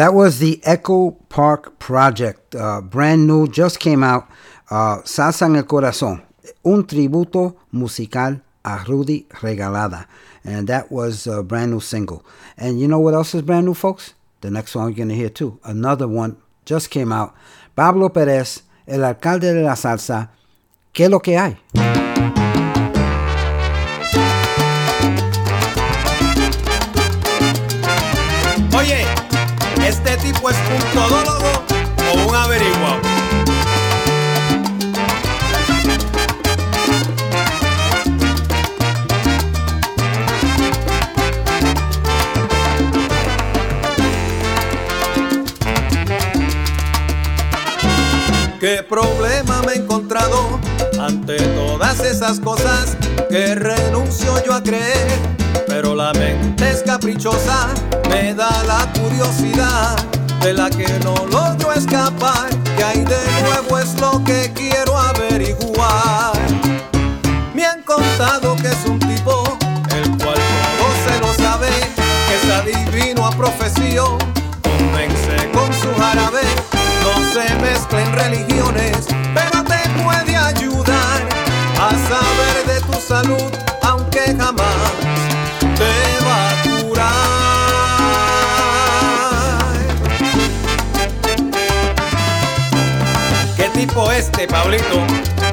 That was the Echo Park Project, uh, brand new, just came out. Uh, Salsa en el Corazón, un tributo musical a Rudy Regalado. And that was a brand new single. And you know what else is brand new, folks? The next song you're going to hear too. Another one just came out. Pablo Pérez, el alcalde de la salsa. ¿Qué lo que hay? Es un todólogo o un averiguado? ¿Qué problema me he encontrado ante todas esas cosas que renuncio yo a creer? Pero la mente es caprichosa, me da la curiosidad de la que no logro escapar. Que hay de nuevo es lo que quiero averiguar. Me han contado que es un tipo el cual todo se lo sabe, que es adivino a profesión, convence con su jarabe, no se mezclen religiones, pero te puede ayudar a saber de tu salud, aunque jamás te Pablito?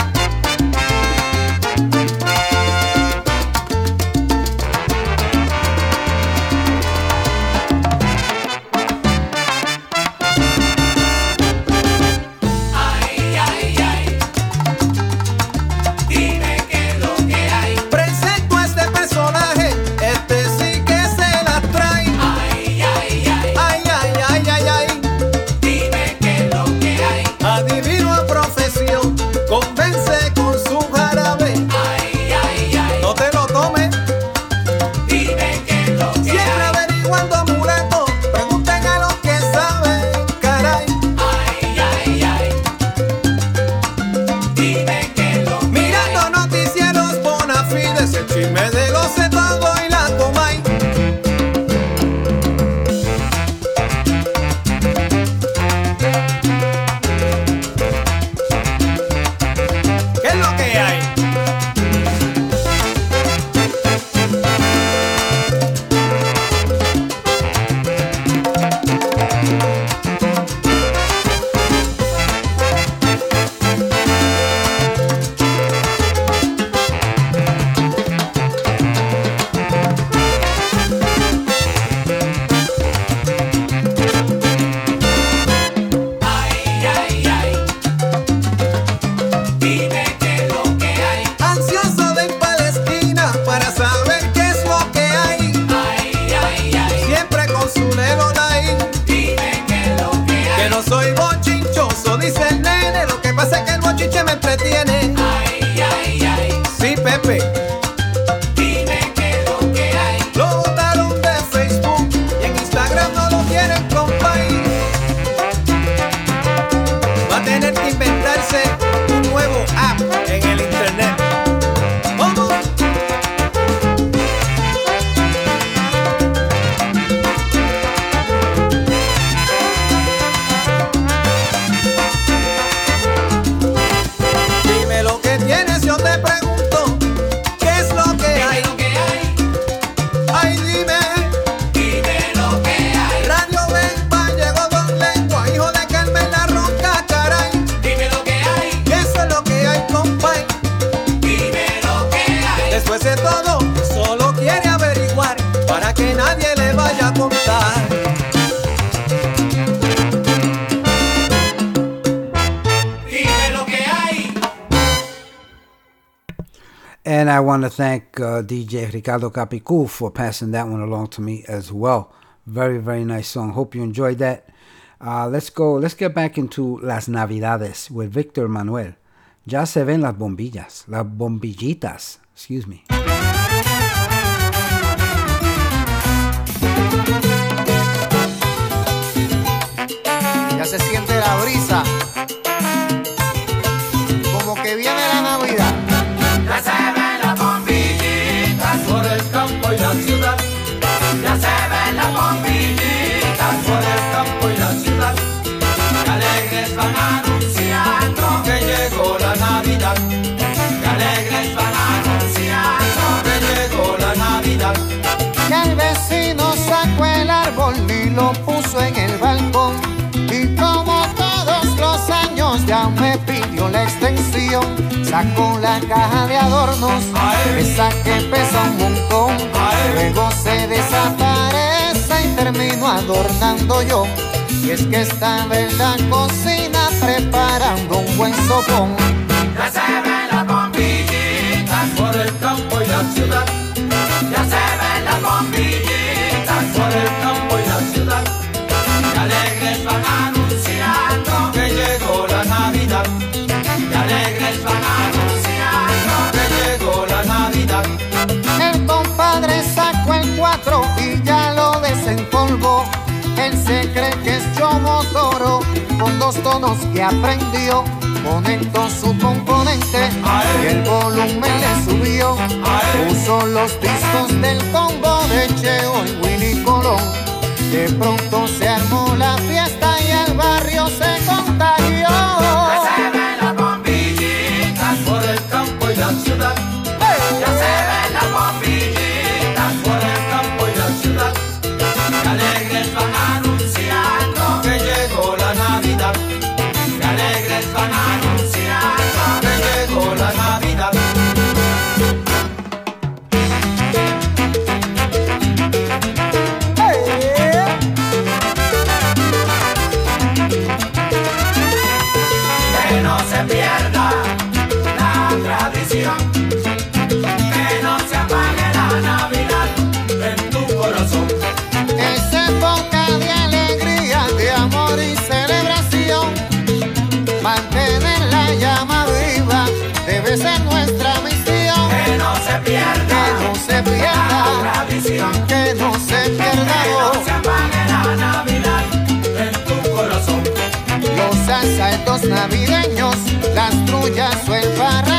Uh, DJ Ricardo Capicu for passing that one along to me as well. Very, very nice song. Hope you enjoyed that. Uh, let's go. Let's get back into Las Navidades with Victor Manuel. Ya se ven las bombillas, las bombillitas. Excuse me. Ya se siente la brisa. Sacó la caja de adornos, esa que pesa un montón. Luego se desaparece y termino adornando yo. Y es que estaba en la cocina preparando un buen sopón. Ya se ven las bombillitas por el campo y la ciudad. Ya se ven las bombillitas por el campo Él se cree que es Chomo Toro con dos tonos que aprendió. Conectó su componente y el volumen le subió. Puso los discos del combo de Cheo y Willy Colón. De pronto se armó la fiesta asaltos navideños, las trullas o el barracón.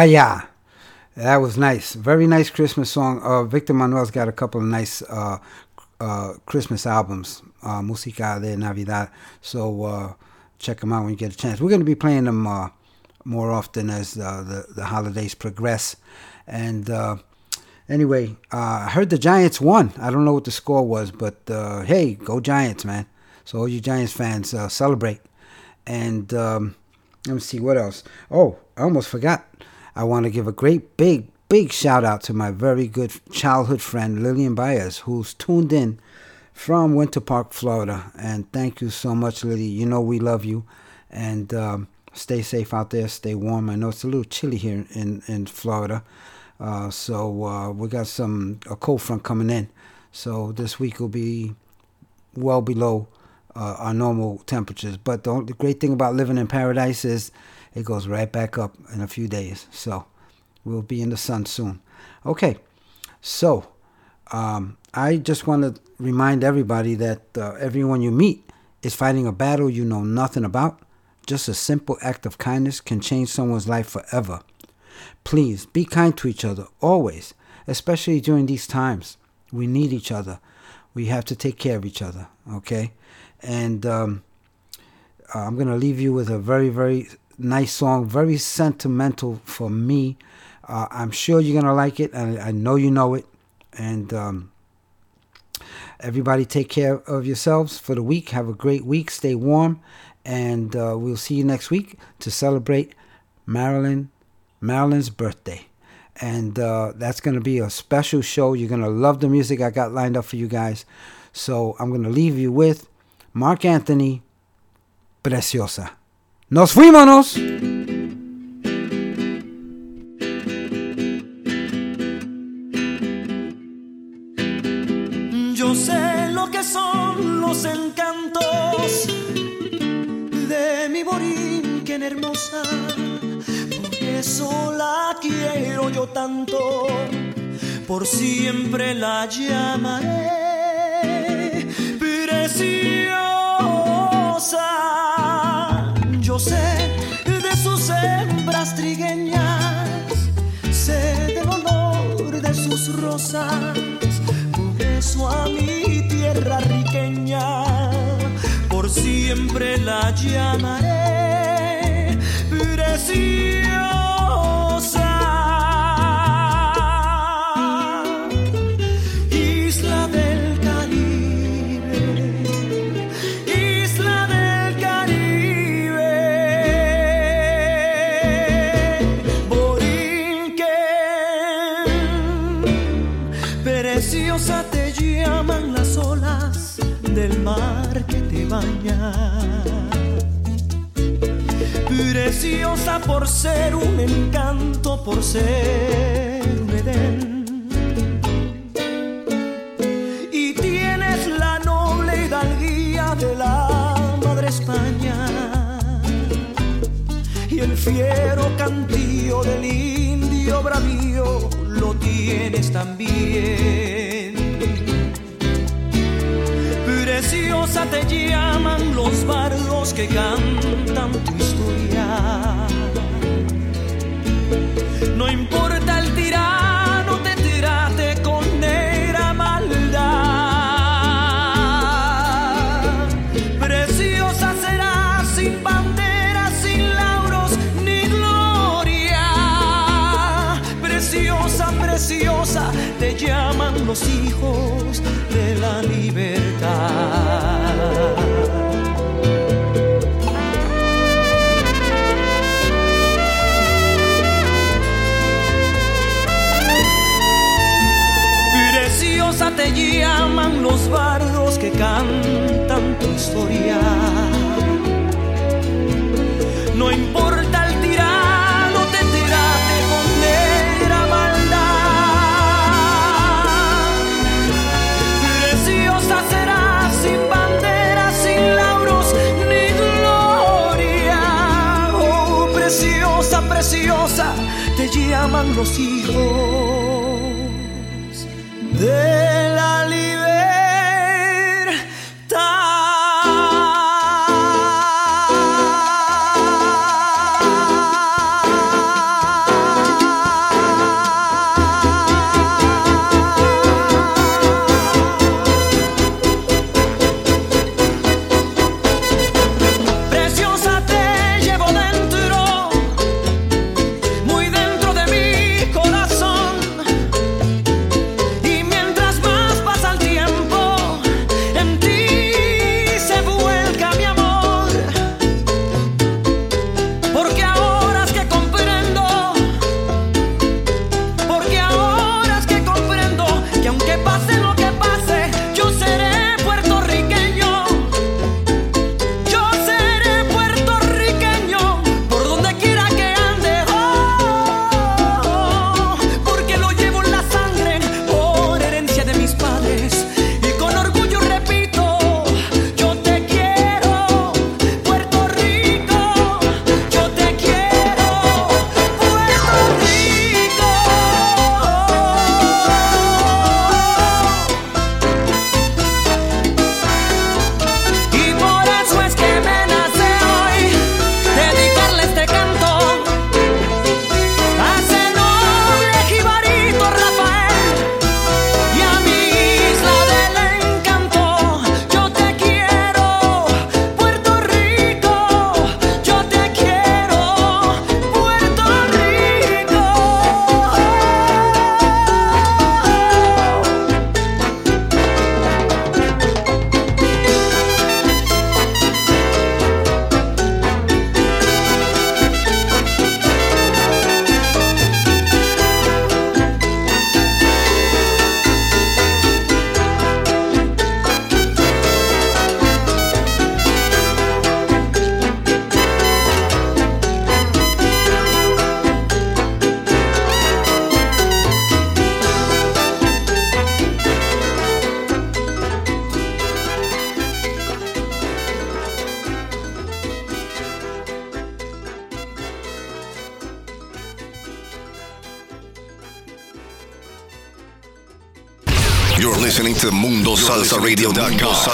Vaya. That was nice. Very nice Christmas song. Uh, Victor Manuel's got a couple of nice uh, uh, Christmas albums, uh, Música de Navidad. So uh, check them out when you get a chance. We're going to be playing them uh, more often as uh, the, the holidays progress. And anyway, I heard the Giants won. I don't know what the score was, but hey, go Giants, man. So all you Giants fans, celebrate. And um, let me see what else. Oh, I almost forgot. I want to give a great big, big shout out to my very good childhood friend Lillian Baez, who's tuned in from Winter Park, Florida. And thank you so much, Lily. You know we love you. And um, stay safe out there. Stay warm. I know it's a little chilly here in, in Florida. Uh, so uh, we got some a cold front coming in. So this week will be well below uh, our normal temperatures. But the, the great thing about living in paradise is it goes right back up in a few days. So we'll be in the sun soon. Okay, so um, I just want to remind everybody that uh, everyone you meet is fighting a battle you know nothing about. Just a simple act of kindness can change someone's life forever. Please be kind to each other always, especially during these times. We need each other. We have to take care of each other, okay? And um, uh, I'm going to leave you with a very, very nice song, very sentimental for me. Uh, I'm sure you're to like it, and I know you know it. And um, everybody take care of yourselves for the week. Have a great week. Stay warm. And uh, we'll see you next week to celebrate Marilyn, Marilyn's birthday. And uh, that's to be a special show. You're to love the music I got lined up for you guys. So I'm to leave you with Marc Anthony, Preciosa. ¡Nos fuímonos! Yo sé lo que son los encantos de mi borinquen hermosa. Por eso la quiero yo tanto, por siempre la llamaré preciosa. Sé de sus hembras trigueñas, sé del olor de sus rosas por eso a mi tierra riqueña por siempre la llamaré preciosa. Baña. Preciosa por ser un encanto, por ser un Edén. Y tienes la noble hidalguía de la Madre España y el fiero cantío del indio bravío lo tienes también. Preciosa te llaman los bardos que cantan tu historia. No importa el tirano Preciosa, te llaman los hijos de la libertad. Preciosa te llaman los bardos que cantan tu historia. Los hijos